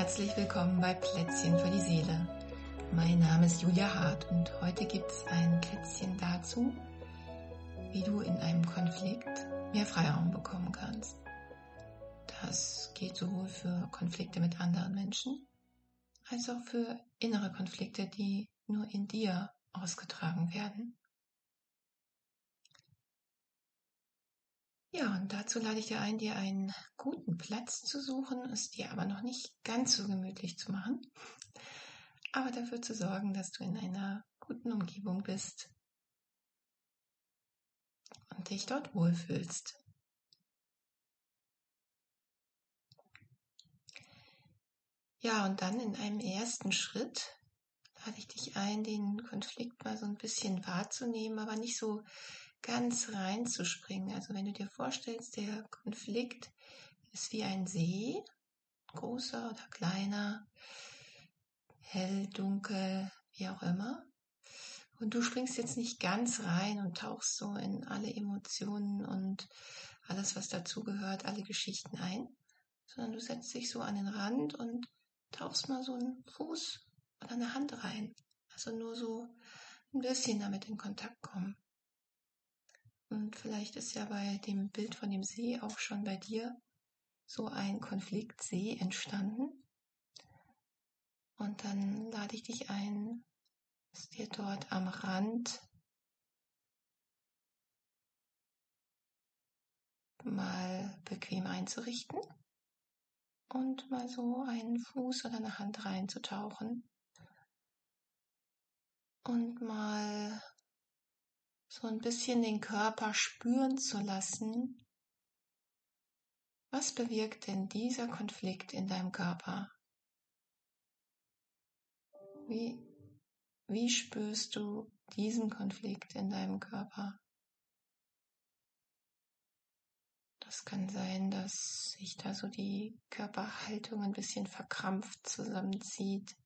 Herzlich willkommen bei Plätzchen für die Seele. Mein Name ist Julia Hart und heute gibt es ein Plätzchen dazu, wie du in einem Konflikt mehr Freiraum bekommen kannst. Das geht sowohl für Konflikte mit anderen Menschen als auch für innere Konflikte, die nur in dir ausgetragen werden. Ja, und dazu lade ich dir ein, dir einen guten Platz zu suchen, es dir aber noch nicht ganz so gemütlich zu machen, aber dafür zu sorgen, dass du in einer guten Umgebung bist und dich dort wohlfühlst. Ja, und dann in einem ersten Schritt lade ich dich ein, den Konflikt mal so ein bisschen wahrzunehmen, aber nicht so ganz reinzuspringen. Also wenn du dir vorstellst, der Konflikt ist wie ein See, großer oder kleiner, hell, dunkel, wie auch immer. Und du springst jetzt nicht ganz rein und tauchst so in alle Emotionen und alles, was dazugehört, alle Geschichten ein, sondern du setzt dich so an den Rand und tauchst mal so einen Fuß oder eine Hand rein. Also nur so ein bisschen damit in Kontakt kommen. Und vielleicht ist ja bei dem Bild von dem See auch schon bei dir so ein Konfliktsee entstanden. Und dann lade ich dich ein, es dir dort am Rand mal bequem einzurichten und mal so einen Fuß oder eine Hand reinzutauchen und mal so ein bisschen den Körper spüren zu lassen. Was bewirkt denn dieser Konflikt in deinem Körper? Wie, wie spürst du diesen Konflikt in deinem Körper? Das kann sein, dass sich da so die Körperhaltung ein bisschen verkrampft zusammenzieht,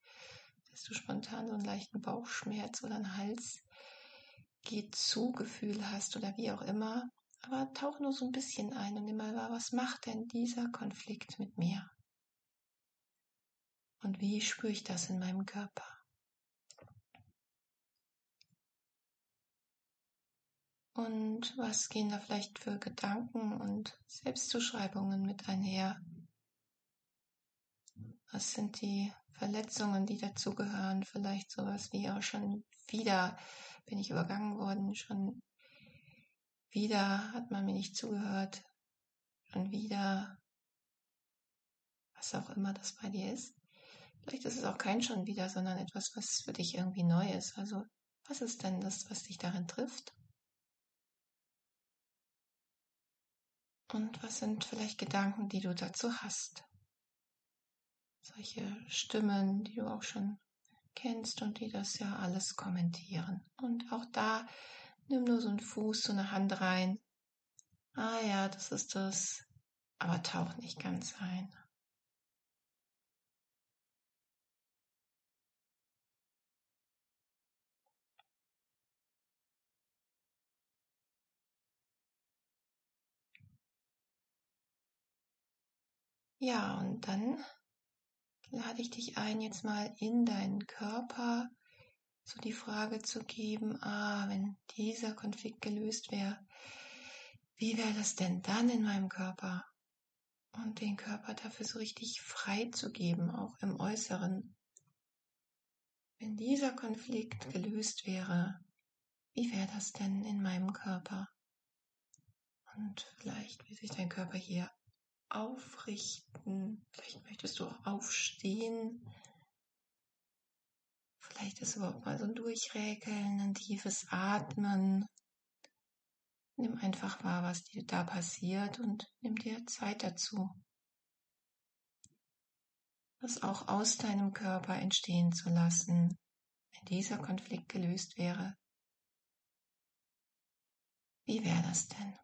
dass du spontan so einen leichten Bauchschmerz oder einen Hals Geh zu Gefühl hast oder wie auch immer, aber tauch nur so ein bisschen ein und nimm mal wahr, was macht denn dieser Konflikt mit mir? Und wie spüre ich das in meinem Körper? Und was gehen da vielleicht für Gedanken und Selbstzuschreibungen mit einher? Was sind die Verletzungen, die dazugehören? Vielleicht sowas wie auch schon wieder bin ich übergangen worden, schon wieder hat man mir nicht zugehört, schon wieder, was auch immer das bei dir ist. Vielleicht ist es auch kein schon wieder, sondern etwas, was für dich irgendwie neu ist. Also, was ist denn das, was dich darin trifft? Und was sind vielleicht Gedanken, die du dazu hast? Solche Stimmen, die du auch schon kennst und die das ja alles kommentieren. Und auch da nimm nur so einen Fuß, so eine Hand rein. Ah ja, das ist das. Aber tauch nicht ganz ein. Ja, und dann lade ich dich ein, jetzt mal in deinen Körper so die Frage zu geben, ah, wenn dieser Konflikt gelöst wäre, wie wäre das denn dann in meinem Körper? Und den Körper dafür so richtig frei zu geben, auch im Äußeren. Wenn dieser Konflikt gelöst wäre, wie wäre das denn in meinem Körper? Und vielleicht, wie sich dein Körper hier aufrichten. Vielleicht möchtest du auch aufstehen. Vielleicht ist überhaupt mal so ein Durchräkeln, ein tiefes Atmen. Nimm einfach wahr, was dir da passiert und nimm dir Zeit dazu. Das auch aus deinem Körper entstehen zu lassen, wenn dieser Konflikt gelöst wäre. Wie wäre das denn?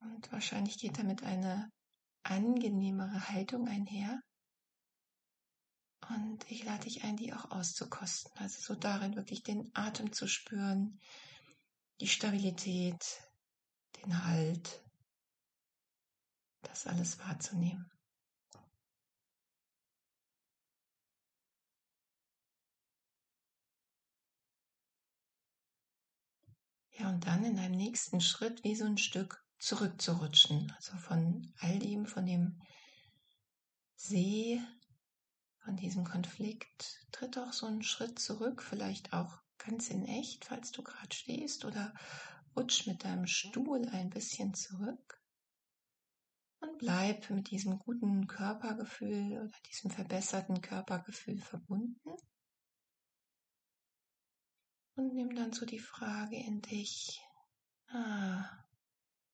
Und wahrscheinlich geht damit eine angenehmere Haltung einher. Und ich lade dich ein, die auch auszukosten. Also so darin wirklich den Atem zu spüren, die Stabilität, den Halt, das alles wahrzunehmen. Ja, und dann in einem nächsten Schritt wie so ein Stück zurückzurutschen. Also von all dem, von dem See, von diesem Konflikt, tritt auch so einen Schritt zurück, vielleicht auch ganz in echt, falls du gerade stehst, oder rutsch mit deinem Stuhl ein bisschen zurück und bleib mit diesem guten Körpergefühl oder diesem verbesserten Körpergefühl verbunden. Und nimm dann so die Frage in dich, ah,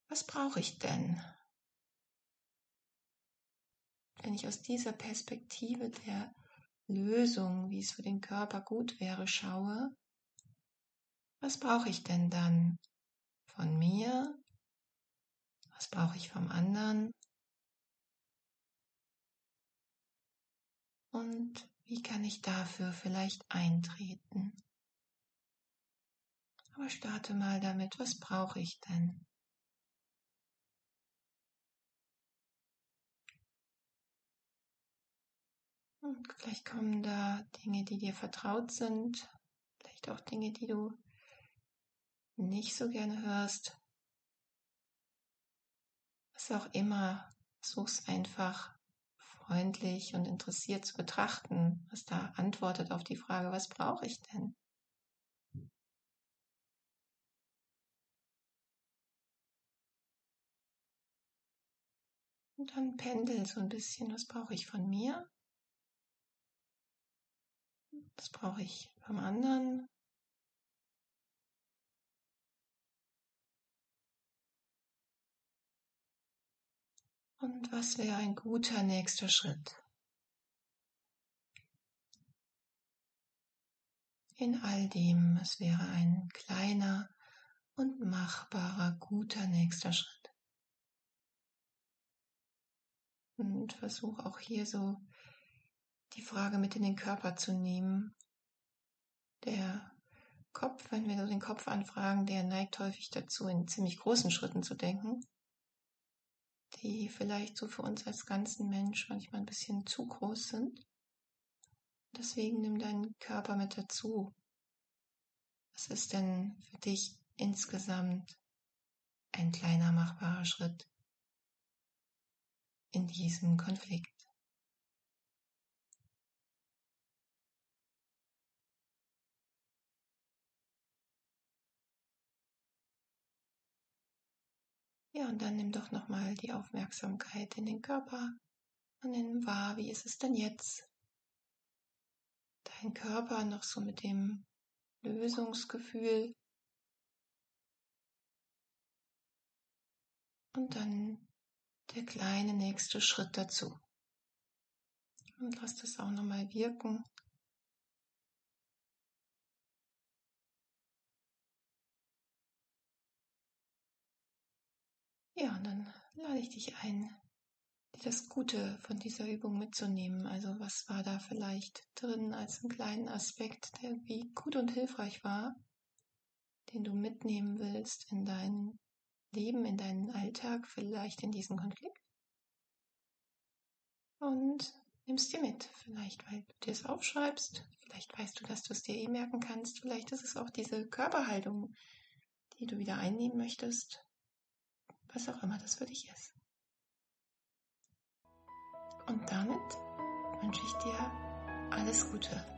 was brauche ich denn? Wenn ich aus dieser Perspektive der Lösung, wie es für den Körper gut wäre, schaue, was brauche ich denn dann von mir? Was brauche ich vom anderen? Und wie kann ich dafür vielleicht eintreten? Aber starte mal damit, was brauche ich denn? Vielleicht kommen da Dinge, die dir vertraut sind, vielleicht auch Dinge, die du nicht so gerne hörst. Was auch immer, such's einfach freundlich und interessiert zu betrachten, was da antwortet auf die Frage, was brauche ich denn? Und dann pendel so ein bisschen, was brauche ich von mir? Was brauche ich vom anderen? Und was wäre ein guter nächster Schritt? In all dem, es wäre ein kleiner und machbarer guter nächster Schritt. Und versuche auch hier so die Frage mit in den Körper zu nehmen. Der Kopf, wenn wir so den Kopf anfragen, der neigt häufig dazu, in ziemlich großen Schritten zu denken, die vielleicht so für uns als ganzen Mensch manchmal ein bisschen zu groß sind. Deswegen nimm deinen Körper mit dazu. Was ist denn für dich insgesamt ein kleiner machbarer Schritt? in diesem Konflikt. Ja, und dann nimm doch nochmal die Aufmerksamkeit in den Körper und nimm wahr, wie ist es denn jetzt? Dein Körper noch so mit dem Lösungsgefühl. Und dann der kleine nächste Schritt dazu. Und lass das auch nochmal wirken. Ja, und dann lade ich dich ein, dir das Gute von dieser Übung mitzunehmen. Also was war da vielleicht drin als einen kleinen Aspekt, der irgendwie gut und hilfreich war, den du mitnehmen willst in deinen Leben, in deinen Alltag, vielleicht in diesen Konflikt. Und nimmst dir mit. Vielleicht, weil du dir es aufschreibst. Vielleicht weißt du, dass du es dir eh merken kannst. Vielleicht ist es auch diese Körperhaltung, die du wieder einnehmen möchtest. Was auch immer das für dich ist. Und damit wünsche ich dir alles Gute.